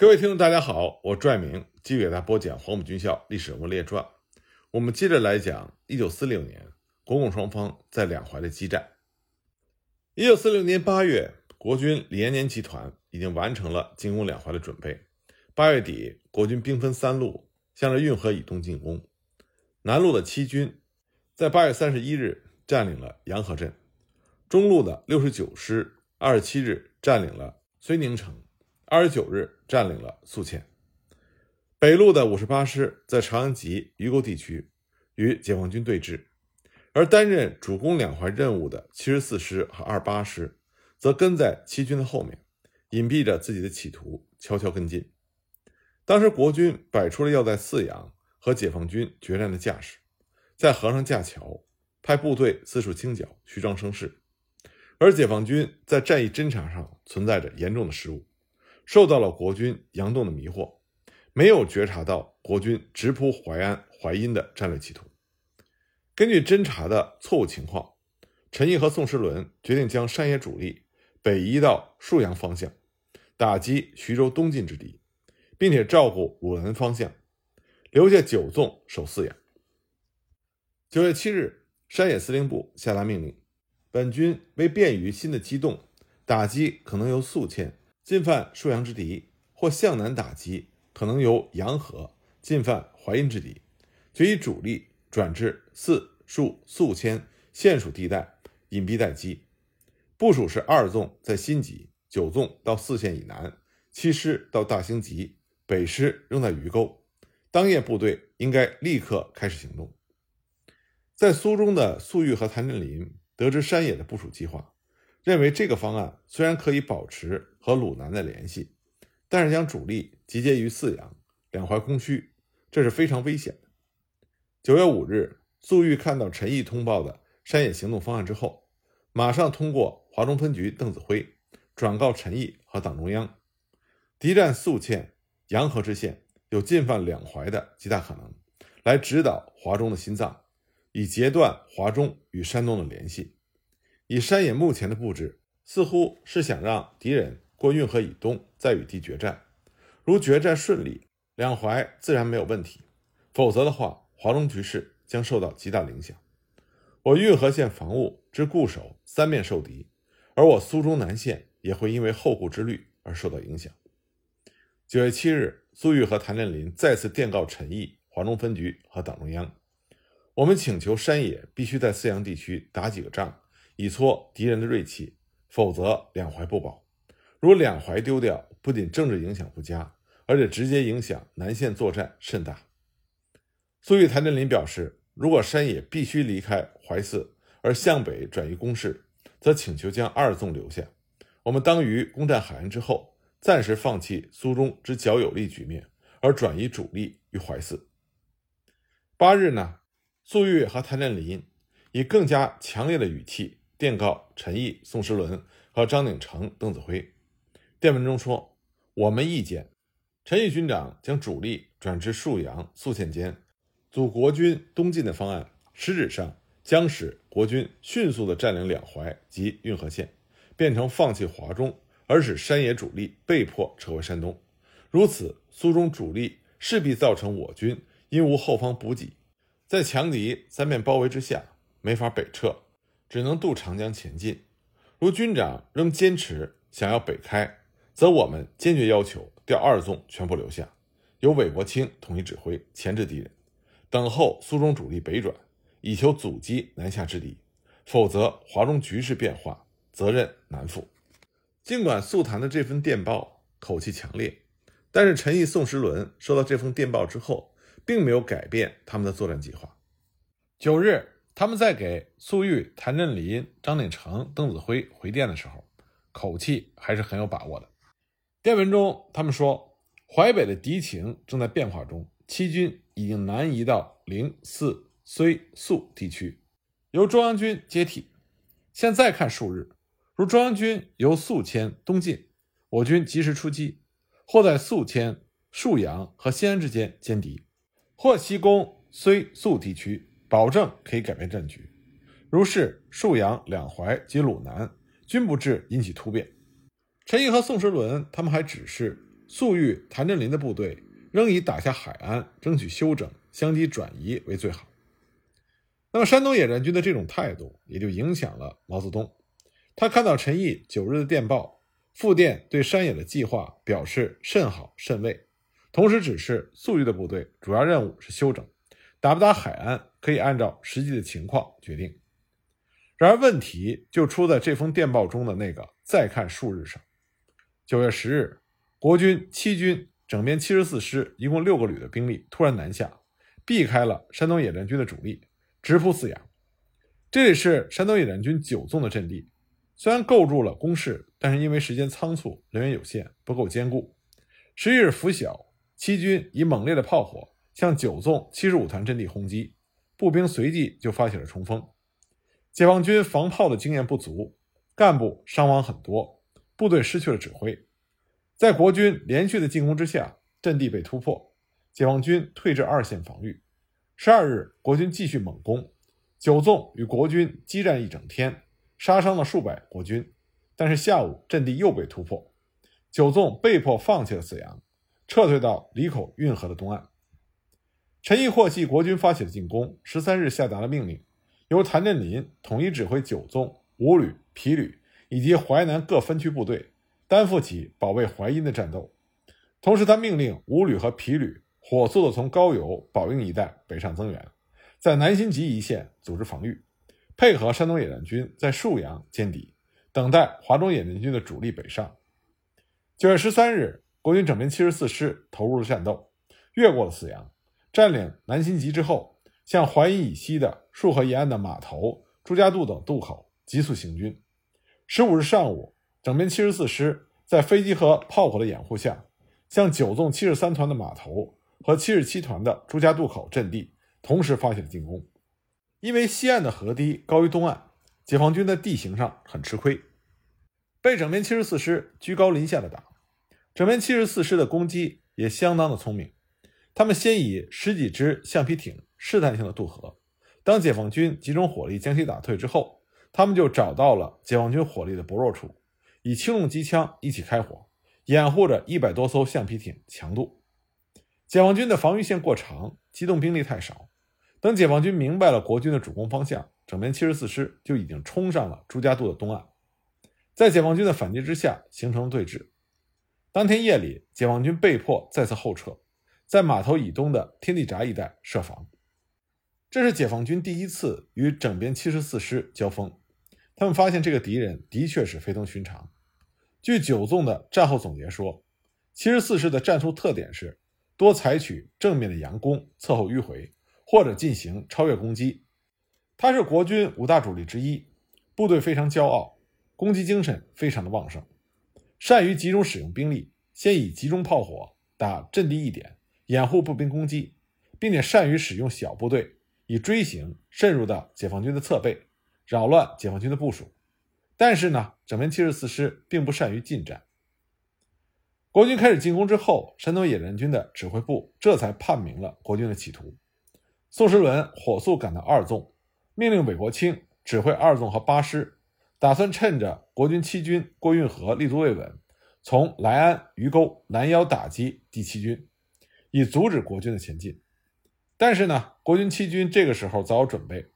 各位听众，大家好，我拽明继续给大家播讲《黄埔军校历史人物列传》。我们接着来讲1946年国共双方在两淮的激战。1946年8月，国军李延年集团已经完成了进攻两淮的准备。8月底，国军兵分三路向着运河以东进攻。南路的七军在8月31日占领了洋河镇，中路的69师27日占领了睢宁城。二十九日占领了宿迁，北路的五十八师在长阳集鱼沟地区与解放军对峙，而担任主攻两淮任务的七十四师和二八师则跟在七军的后面，隐蔽着自己的企图，悄悄跟进。当时国军摆出了要在泗阳和解放军决战的架势，在河上架桥，派部队四处清剿，虚张声势，而解放军在战役侦察上存在着严重的失误。受到了国军佯动的迷惑，没有觉察到国军直扑淮安、淮阴的战略企图。根据侦察的错误情况，陈毅和宋时轮决定将山野主力北移到沭阳方向，打击徐州东进之敌，并且照顾鲁南方向，留下九纵守泗阳。九月七日，山野司令部下达命令，本军为便于新的机动，打击可能由宿迁。进犯沭阳之敌，或向南打击可能由洋河进犯淮阴之敌，决以主力转至泗、沭、宿迁县属地带隐蔽待机。部署是二纵在新集，九纵到泗县以南，七师到大兴集，北师仍在鱼沟。当夜部队应该立刻开始行动。在苏中的粟裕和谭震林得知山野的部署计划。认为这个方案虽然可以保持和鲁南的联系，但是将主力集结于泗阳，两淮空虚，这是非常危险的。九月五日，粟裕看到陈毅通报的山野行动方案之后，马上通过华中分局邓子恢转告陈毅和党中央，敌占宿迁、洋河之线，有进犯两淮的极大可能，来指导华中的心脏，以截断华中与山东的联系。以山野目前的布置，似乎是想让敌人过运河以东，再与敌决战。如决战顺利，两淮自然没有问题；否则的话，华中局势将受到极大影响。我运河线防务之固守三面受敌，而我苏中南线也会因为后顾之虑而受到影响。九月七日，苏玉和谭震林再次电告陈毅、华中分局和党中央：我们请求山野必须在泗阳地区打几个仗。以挫敌人的锐气，否则两淮不保。如两淮丢掉，不仅政治影响不佳，而且直接影响南线作战甚大。粟裕、谭震林表示，如果山野必须离开淮泗而向北转移攻势，则请求将二纵留下。我们当于攻占海安之后，暂时放弃苏中之较有利局面，而转移主力于淮泗。八日呢，粟裕和谭震林以更加强烈的语气。电告陈毅、宋时轮和张鼎丞、邓子恢。电文中说：“我们意见，陈毅军长将主力转至沭阳、宿迁间，阻国军东进的方案，实质上将使国军迅速地占领两淮及运河线，变成放弃华中，而使山野主力被迫撤回山东。如此，苏中主力势必造成我军因无后方补给，在强敌三面包围之下，没法北撤。”只能渡长江前进。如军长仍坚持想要北开，则我们坚决要求调二纵全部留下，由韦国清统一指挥，钳制敌人，等候苏中主力北转，以求阻击南下之敌。否则，华中局势变化，责任难负。尽管速谈的这份电报口气强烈，但是陈毅、宋时轮收到这封电报之后，并没有改变他们的作战计划。九日。他们在给粟裕、谭震林、张鼎丞、邓子恢回电的时候，口气还是很有把握的。电文中，他们说，淮北的敌情正在变化中，七军已经南移到灵、泗、睢、宿地区，由中央军接替。现在看数日，如中央军由宿迁东进，我军及时出击，或在宿迁、沭阳和西安之间歼敌，或西攻睢、宿地区。保证可以改变战局，如是沭阳、两淮及鲁南均不致引起突变。陈毅和宋时轮他们还指示粟裕、谭震林的部队仍以打下海安、争取休整、相机转移为最好。那么，山东野战军的这种态度也就影响了毛泽东。他看到陈毅九日的电报，复电对山野的计划表示甚好甚慰，同时指示粟裕的部队主要任务是休整，打不打海安可以按照实际的情况决定。然而，问题就出在这封电报中的那个“再看数日”上。九月十日，国军七军整编七十四师一共六个旅的兵力突然南下，避开了山东野战军的主力。直扑泗阳，这里是山东野战军九纵的阵地。虽然构筑了工事，但是因为时间仓促，人员有限，不够坚固。十一日拂晓，七军以猛烈的炮火向九纵七十五团阵地轰击，步兵随即就发起了冲锋。解放军防炮的经验不足，干部伤亡很多，部队失去了指挥。在国军连续的进攻之下，阵地被突破，解放军退至二线防御。十二日，国军继续猛攻，九纵与国军激战一整天，杀伤了数百国军。但是下午阵地又被突破，九纵被迫放弃了泗阳，撤退到里口运河的东岸。陈毅获悉国军发起了进攻，十三日下达了命令，由谭震林统一指挥九纵、五旅、皮旅以及淮南各分区部队，担负起保卫淮阴的战斗。同时，他命令五旅和皮旅。火速的从高邮、宝应一带北上增援，在南新集一线组织防御，配合山东野战军在沭阳歼敌，等待华中野战军的主力北上。九月十三日，国军整编七十四师投入了战斗，越过了泗阳，占领南新集之后，向淮阴以西的束河沿岸的码头、朱家渡等渡口急速行军。十五日上午，整编七十四师在飞机和炮火的掩护下，向九纵七十三团的码头。和七十七团的朱家渡口阵地同时发起了进攻，因为西岸的河堤高于东岸，解放军在地形上很吃亏，被整编七十四师居高临下的打。整编七十四师的攻击也相当的聪明，他们先以十几只橡皮艇试探性的渡河，当解放军集中火力将其打退之后，他们就找到了解放军火力的薄弱处，以轻重机枪一起开火，掩护着一百多艘橡皮艇强渡。解放军的防御线过长，机动兵力太少。等解放军明白了国军的主攻方向，整编七十四师就已经冲上了朱家渡的东岸，在解放军的反击之下，形成了对峙。当天夜里，解放军被迫再次后撤，在码头以东的天地闸一带设防。这是解放军第一次与整编七十四师交锋，他们发现这个敌人的确是非同寻常。据九纵的战后总结说，七十四师的战术特点是。多采取正面的佯攻，侧后迂回，或者进行超越攻击。他是国军五大主力之一，部队非常骄傲，攻击精神非常的旺盛，善于集中使用兵力，先以集中炮火打阵地一点，掩护步兵攻击，并且善于使用小部队以锥形渗入到解放军的侧背，扰乱解放军的部署。但是呢，整编七十四师并不善于近战。国军开始进攻之后，山东野战军的指挥部这才判明了国军的企图。宋时轮火速赶到二纵，命令韦国清指挥二纵和八师，打算趁着国军七军过运河立足未稳，从莱安、鱼沟拦腰打击第七军，以阻止国军的前进。但是呢，国军七军这个时候早有准备，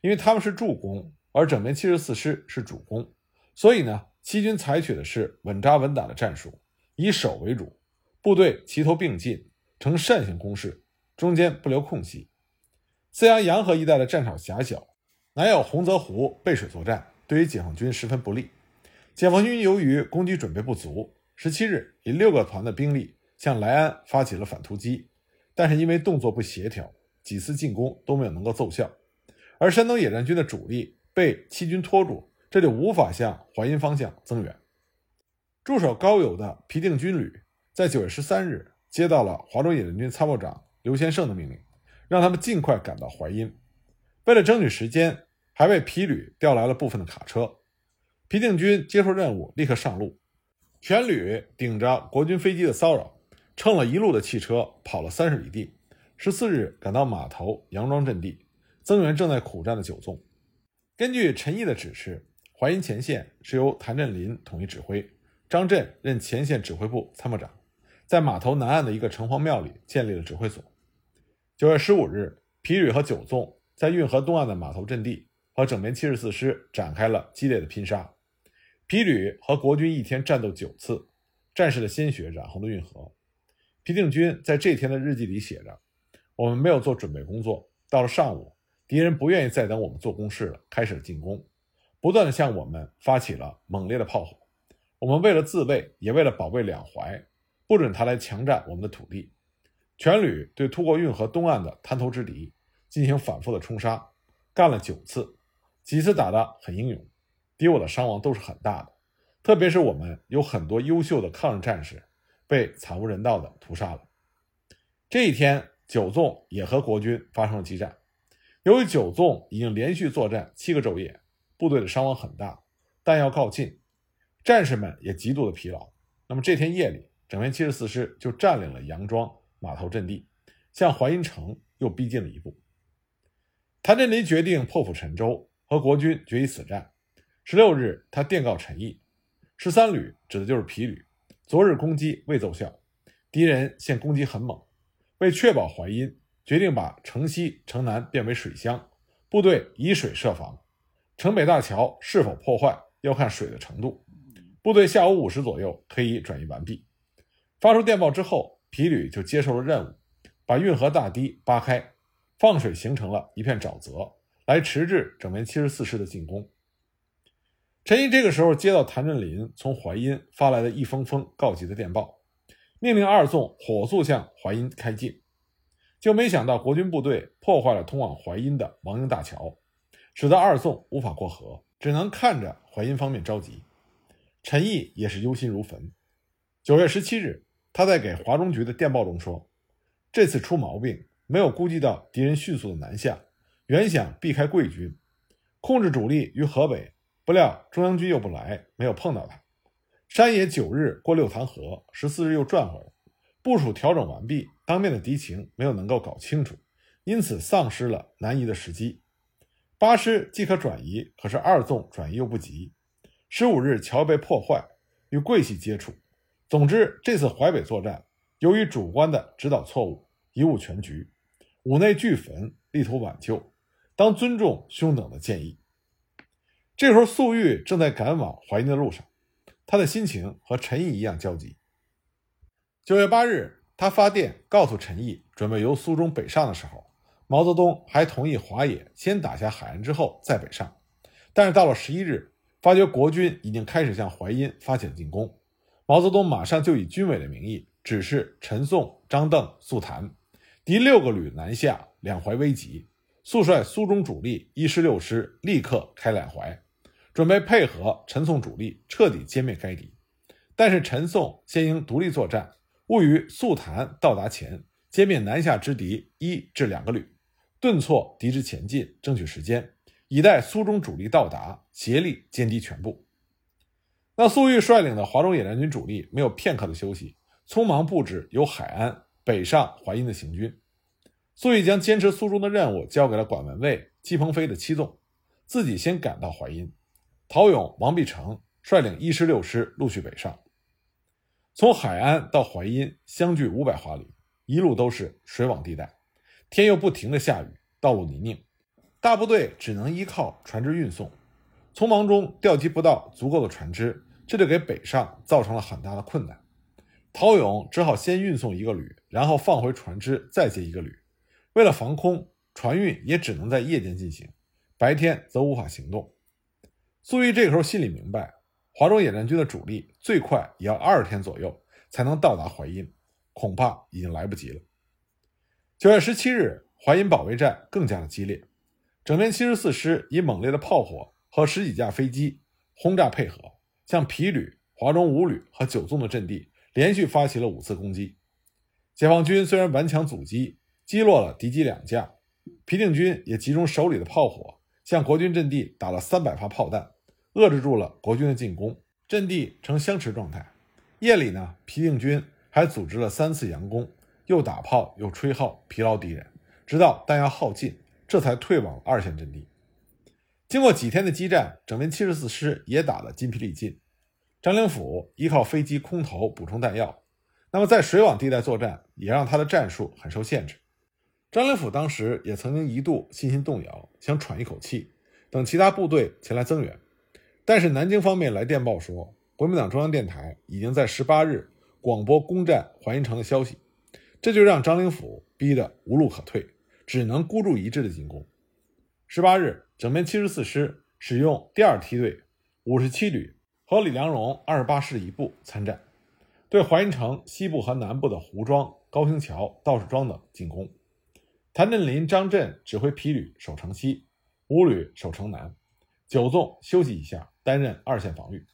因为他们是助攻，而整编七十四师是主攻，所以呢，七军采取的是稳扎稳打的战术。以守为主，部队齐头并进，呈扇形攻势，中间不留空隙。泗阳洋河一带的战场狭小，南有洪泽湖背水作战，对于解放军十分不利。解放军由于攻击准备不足，十七日以六个团的兵力向莱安发起了反突击，但是因为动作不协调，几次进攻都没有能够奏效。而山东野战军的主力被七军拖住，这就无法向淮阴方向增援。驻守高邮的皮定军旅在九月十三日接到了华中野战军参谋长刘先胜的命令，让他们尽快赶到淮阴。为了争取时间，还为皮旅调来了部分的卡车。皮定军接受任务，立刻上路，全旅顶着国军飞机的骚扰，乘了一路的汽车跑了三十里地。十四日赶到码头杨庄阵地，增援正在苦战的九纵。根据陈毅的指示，淮阴前线是由谭震林统一指挥。张震任前线指挥部参谋长，在码头南岸的一个城隍庙里建立了指挥所。九月十五日，皮旅和九纵在运河东岸的码头阵地和整编七十四师展开了激烈的拼杀。皮旅和国军一天战斗九次，战士的鲜血染红了运河。皮定均在这天的日记里写着：“我们没有做准备工作，到了上午，敌人不愿意再等我们做攻势了，开始了进攻，不断的向我们发起了猛烈的炮火。我们为了自卫，也为了保卫两淮，不准他来强占我们的土地。全旅对突过运河东岸的滩头之敌进行反复的冲杀，干了九次，几次打得很英勇，敌我的伤亡都是很大的，特别是我们有很多优秀的抗日战士。”被惨无人道的屠杀了。这一天，九纵也和国军发生了激战。由于九纵已经连续作战七个昼夜，部队的伤亡很大，弹药告尽，战士们也极度的疲劳。那么这天夜里，整编七十四师就占领了杨庄码头阵地，向淮阴城又逼近了一步。谭震林决定破釜沉舟，和国军决一死战。十六日，他电告陈毅，十三旅指的就是皮旅。昨日攻击未奏效，敌人现攻击很猛。为确保淮阴，决定把城西、城南变为水乡，部队以水设防。城北大桥是否破坏，要看水的程度。部队下午五时左右可以转移完毕。发出电报之后，皮旅就接受了任务，把运河大堤扒开，放水形成了一片沼泽，来迟滞整编七十四师的进攻。陈毅这个时候接到谭震林从淮阴发来的一封封告急的电报，命令二纵火速向淮阴开进，就没想到国军部队破坏了通往淮阴的王营大桥，使得二纵无法过河，只能看着淮阴方面着急。陈毅也是忧心如焚。九月十七日，他在给华中局的电报中说：“这次出毛病，没有估计到敌人迅速的南下，原想避开贵军，控制主力于河北。”不料中央军又不来，没有碰到他。山野九日过六塘河，十四日又转回来。部署调整完毕，当面的敌情没有能够搞清楚，因此丧失了南移的时机。八师既可转移，可是二纵转移又不及。十五日桥被破坏，与桂系接触。总之，这次淮北作战，由于主观的指导错误，贻误全局。五内俱焚，力图挽救，当尊重兄等的建议。这时候，粟裕正在赶往淮阴的路上，他的心情和陈毅一样焦急。九月八日，他发电告诉陈毅，准备由苏中北上的时候，毛泽东还同意华野先打下海岸之后再北上。但是到了十一日，发觉国军已经开始向淮阴发起了进攻，毛泽东马上就以军委的名义指示陈颂、张邓、粟谭，敌六个旅南下，两淮危急，速率苏中主力一师六师立刻开两淮。准备配合陈宋主力彻底歼灭该敌，但是陈宋先应独立作战，务于速谭到达前歼灭南下之敌一至两个旅，顿挫敌之前进，争取时间，以待苏中主力到达，协力歼敌全部。那粟裕率领的华中野战军主力没有片刻的休息，匆忙布置由海安北上淮阴的行军。粟裕将坚持苏中的任务交给了管文蔚、季鹏飞的七纵，自己先赶到淮阴。陶勇、王必成率领一师六师陆续北上，从海安到淮阴相距五百华里，一路都是水网地带，天又不停的下雨，道路泥泞，大部队只能依靠船只运送，匆忙中调集不到足够的船只，这就给北上造成了很大的困难。陶勇只好先运送一个旅，然后放回船只，再接一个旅。为了防空，船运也只能在夜间进行，白天则无法行动。粟裕这个时候心里明白，华中野战军的主力最快也要二十天左右才能到达淮阴，恐怕已经来不及了。九月十七日，淮阴保卫战更加的激烈，整编七十四师以猛烈的炮火和十几架飞机轰炸配合，向皮旅、华中五旅和九纵的阵地连续发起了五次攻击。解放军虽然顽强阻击，击落了敌机两架，皮定均也集中手里的炮火。向国军阵地打了三百发炮弹，遏制住了国军的进攻，阵地呈相持状态。夜里呢，皮定均还组织了三次佯攻，又打炮又吹号，疲劳敌人，直到弹药耗尽，这才退往二线阵地。经过几天的激战，整编七十四师也打得筋疲力尽。张灵甫依靠飞机空投补充弹药，那么在水网地带作战，也让他的战术很受限制。张灵甫当时也曾经一度信心动摇，想喘一口气，等其他部队前来增援。但是南京方面来电报说，国民党中央电台已经在十八日广播攻占淮阴城的消息，这就让张灵甫逼得无路可退，只能孤注一掷的进攻。十八日，整编七十四师使用第二梯队五十七旅和李良荣二十八师一部参战，对淮阴城西部和南部的胡庄、高兴桥、道士庄等进攻。谭震林、张震指挥皮旅守城西，五旅守城南，九纵休息一下。担任二线防御，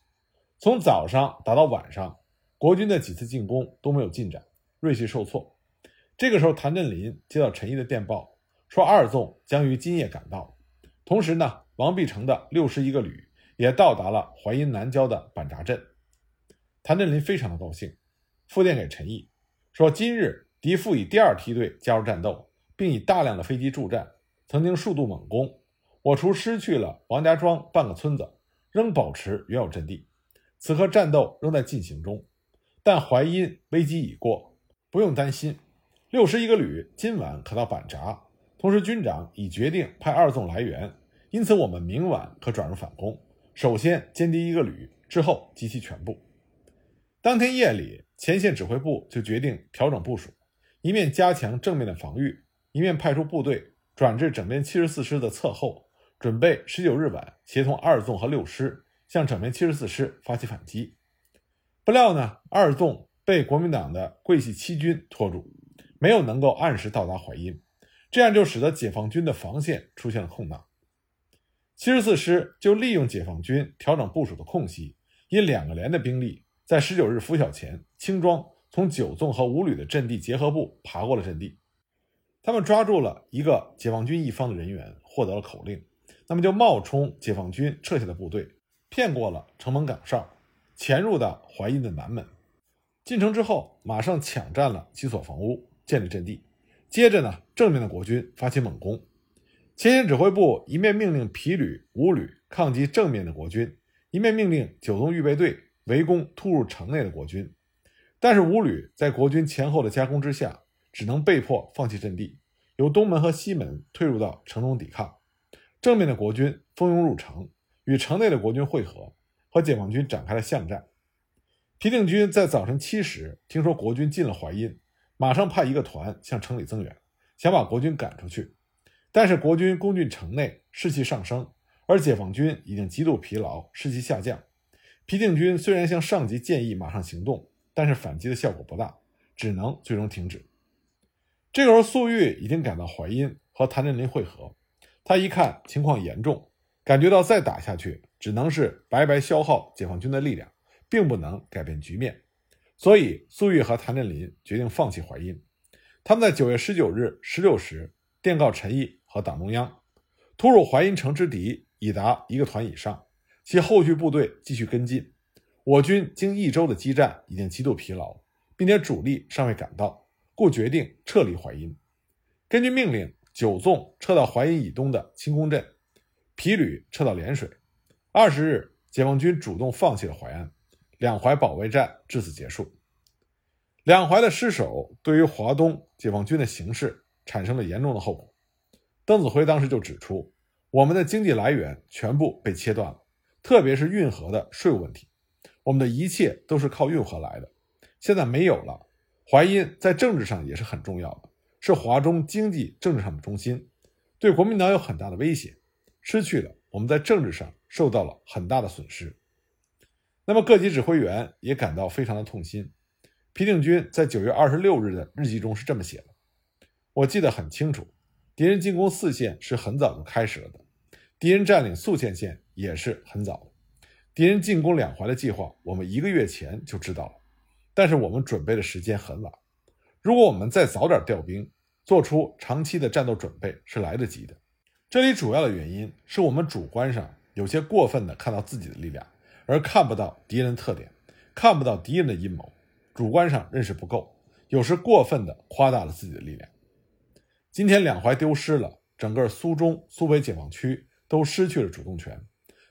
从早上打到晚上，国军的几次进攻都没有进展，锐气受挫。这个时候，谭震林接到陈毅的电报，说二纵将于今夜赶到。同时呢，王必成的六十一个旅也到达了淮阴南郊的板闸镇。谭震林非常的高兴，复电给陈毅说：“今日敌复以第二梯队加入战斗，并以大量的飞机助战，曾经数度猛攻，我除失去了王家庄半个村子。”仍保持原有阵地，此刻战斗仍在进行中，但淮阴危机已过，不用担心。六十一个旅今晚可到板闸，同时军长已决定派二纵来援，因此我们明晚可转入反攻。首先歼敌一个旅，之后及其全部。当天夜里，前线指挥部就决定调整部署，一面加强正面的防御，一面派出部队转至整编七十四师的侧后。准备十九日晚协同二纵和六师向整编七十四师发起反击，不料呢，二纵被国民党的桂系七军拖住，没有能够按时到达淮阴，这样就使得解放军的防线出现了空档。七十四师就利用解放军调整部署的空隙，以两个连的兵力，在十九日拂晓前轻装从九纵和五旅的阵地结合部爬过了阵地，他们抓住了一个解放军一方的人员，获得了口令。那么就冒充解放军撤下的部队，骗过了城门岗哨，潜入到淮阴的南门。进城之后，马上抢占了几所房屋，建立阵地。接着呢，正面的国军发起猛攻。前线指挥部一面命令皮旅、五旅抗击正面的国军，一面命令九纵预备队围攻突入城内的国军。但是五旅在国军前后的夹攻之下，只能被迫放弃阵地，由东门和西门退入到城中抵抗。正面的国军蜂拥入城，与城内的国军会合，和解放军展开了巷战。皮定均在早晨七时听说国军进了淮阴，马上派一个团向城里增援，想把国军赶出去。但是国军攻进城内，士气上升，而解放军已经极度疲劳，士气下降。皮定均虽然向上级建议马上行动，但是反击的效果不大，只能最终停止。这个时候，粟裕已经赶到淮阴，和谭震林会合。他一看情况严重，感觉到再打下去只能是白白消耗解放军的力量，并不能改变局面，所以粟裕和谭震林决定放弃淮阴。他们在九月十九日十六时电告陈毅和党中央，突入淮阴城之敌已达一个团以上，其后续部队继续跟进。我军经一周的激战已经极度疲劳，并且主力尚未赶到，故决定撤离淮阴。根据命令。九纵撤到淮阴以东的清宫镇，皮旅撤到涟水。二十日，解放军主动放弃了淮安，两淮保卫战至此结束。两淮的失守对于华东解放军的形势产生了严重的后果。邓子恢当时就指出，我们的经济来源全部被切断了，特别是运河的税务问题，我们的一切都是靠运河来的，现在没有了。淮阴在政治上也是很重要的。是华中经济政治上的中心，对国民党有很大的威胁。失去了，我们在政治上受到了很大的损失。那么各级指挥员也感到非常的痛心。皮定均在九月二十六日的日记中是这么写的：“我记得很清楚，敌人进攻四线是很早就开始了的，敌人占领宿迁县也是很早。敌人进攻两淮的计划，我们一个月前就知道了，但是我们准备的时间很晚。”如果我们再早点调兵，做出长期的战斗准备是来得及的。这里主要的原因是我们主观上有些过分的看到自己的力量，而看不到敌人的特点，看不到敌人的阴谋，主观上认识不够，有时过分的夸大了自己的力量。今天两淮丢失了，整个苏中、苏北解放区都失去了主动权，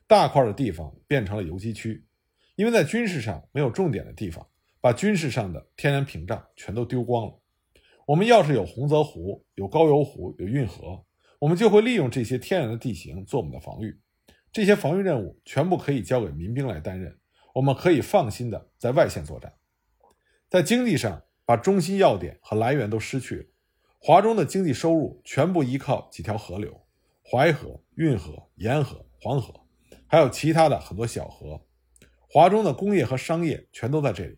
大块的地方变成了游击区，因为在军事上没有重点的地方。把军事上的天然屏障全都丢光了。我们要是有洪泽湖、有高邮湖、有运河，我们就会利用这些天然的地形做我们的防御。这些防御任务全部可以交给民兵来担任，我们可以放心的在外线作战。在经济上，把中心要点和来源都失去了。华中的经济收入全部依靠几条河流：淮河、运河、沿河、黄河，还有其他的很多小河。华中的工业和商业全都在这里。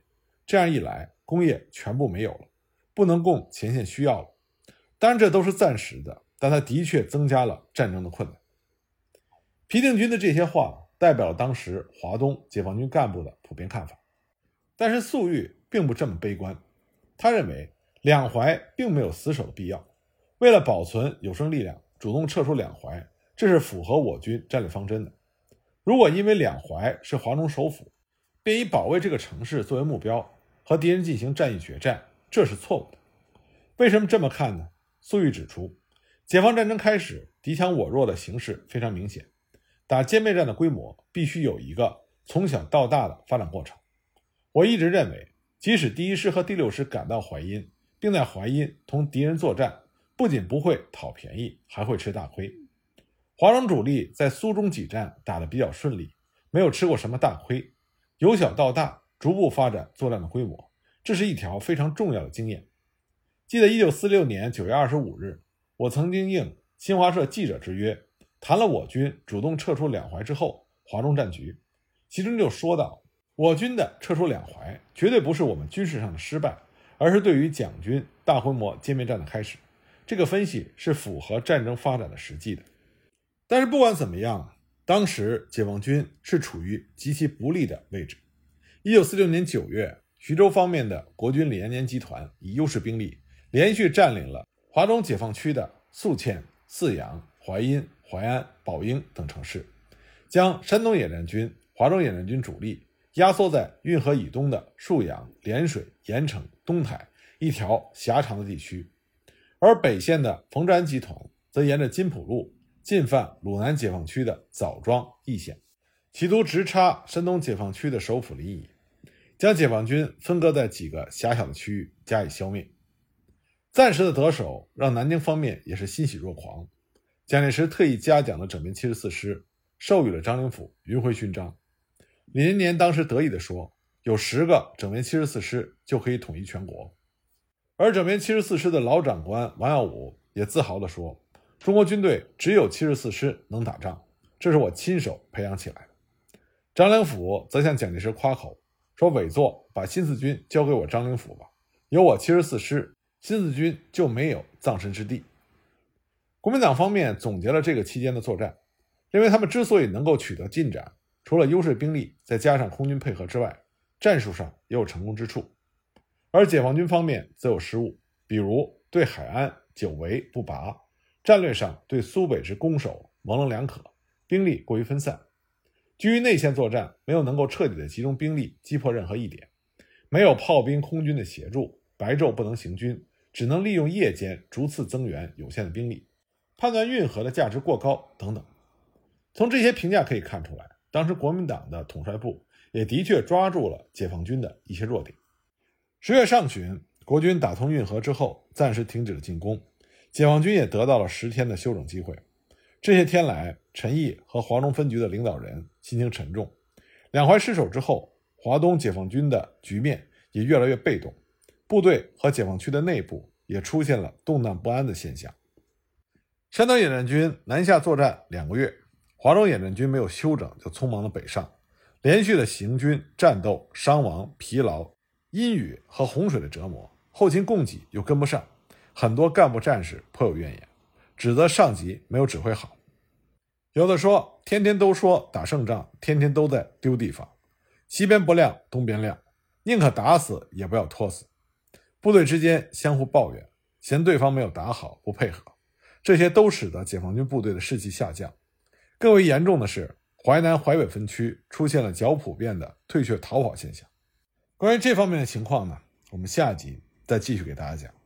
这样一来，工业全部没有了，不能供前线需要了。当然，这都是暂时的，但它的确增加了战争的困难。皮定均的这些话代表了当时华东解放军干部的普遍看法。但是粟裕并不这么悲观，他认为。两淮并没有死守的必要。为了保存有生力量，主动撤出两淮，这是符合我军战略方针的。如果因为两淮是华中首府，便以保卫这个城市作为目标，和敌人进行战役决战，这是错误的。为什么这么看呢？粟裕指出，解放战争开始，敌强我弱的形势非常明显，打歼灭战的规模必须有一个从小到大的发展过程。我一直认为，即使第一师和第六师赶到淮阴，并在淮阴同敌人作战，不仅不会讨便宜，还会吃大亏。华中主力在苏中几战打得比较顺利，没有吃过什么大亏，由小到大逐步发展作战的规模，这是一条非常重要的经验。记得一九四六年九月二十五日，我曾经应新华社记者之约，谈了我军主动撤出两淮之后华中战局，其中就说到，我军的撤出两淮绝对不是我们军事上的失败。而是对于蒋军大规模歼灭战的开始，这个分析是符合战争发展的实际的。但是不管怎么样，当时解放军是处于极其不利的位置。一九四六年九月，徐州方面的国军李延年集团以优势兵力，连续占领了华中解放区的宿迁、泗阳、淮阴、淮安、宝应等城市，将山东野战军、华中野战军主力。压缩在运河以东的沭阳、涟水、盐城、东台一条狭长的地区，而北线的冯治安集团则沿着金浦路进犯鲁南解放区的枣庄、易县，企图直插山东解放区的首府临沂，将解放军分割在几个狭小的区域加以消灭。暂时的得手让南京方面也是欣喜若狂，蒋介石特意嘉奖了整编七十四师，授予了张灵甫云辉勋章。李延年当时得意地说：“有十个整编七十四师就可以统一全国。”而整编七十四师的老长官王耀武也自豪地说：“中国军队只有七十四师能打仗，这是我亲手培养起来。”张灵甫则向蒋介石夸口说：“委座把新四军交给我张灵甫吧，有我七十四师，新四军就没有葬身之地。”国民党方面总结了这个期间的作战，认为他们之所以能够取得进展。除了优势兵力，再加上空军配合之外，战术上也有成功之处。而解放军方面则有失误，比如对海安久围不拔，战略上对苏北之攻守模棱两可，兵力过于分散。基于内线作战，没有能够彻底的集中兵力击破任何一点，没有炮兵空军的协助，白昼不能行军，只能利用夜间逐次增援有限的兵力，判断运河的价值过高等等。从这些评价可以看出来。当时国民党的统帅部也的确抓住了解放军的一些弱点。十月上旬，国军打通运河之后，暂时停止了进攻，解放军也得到了十天的休整机会。这些天来，陈毅和华中分局的领导人心情沉重。两淮失守之后，华东解放军的局面也越来越被动，部队和解放区的内部也出现了动荡不安的现象。山东野战军南下作战两个月。华中野战军没有休整，就匆忙的北上，连续的行军战斗，伤亡、疲劳、阴雨和洪水的折磨，后勤供给又跟不上，很多干部战士颇有怨言，指责上级没有指挥好。有的说，天天都说打胜仗，天天都在丢地方，西边不亮东边亮，宁可打死也不要拖死。部队之间相互抱怨，嫌对方没有打好，不配合，这些都使得解放军部队的士气下降。更为严重的是，淮南、淮北分区出现了较普遍的退却逃跑现象。关于这方面的情况呢，我们下集再继续给大家讲。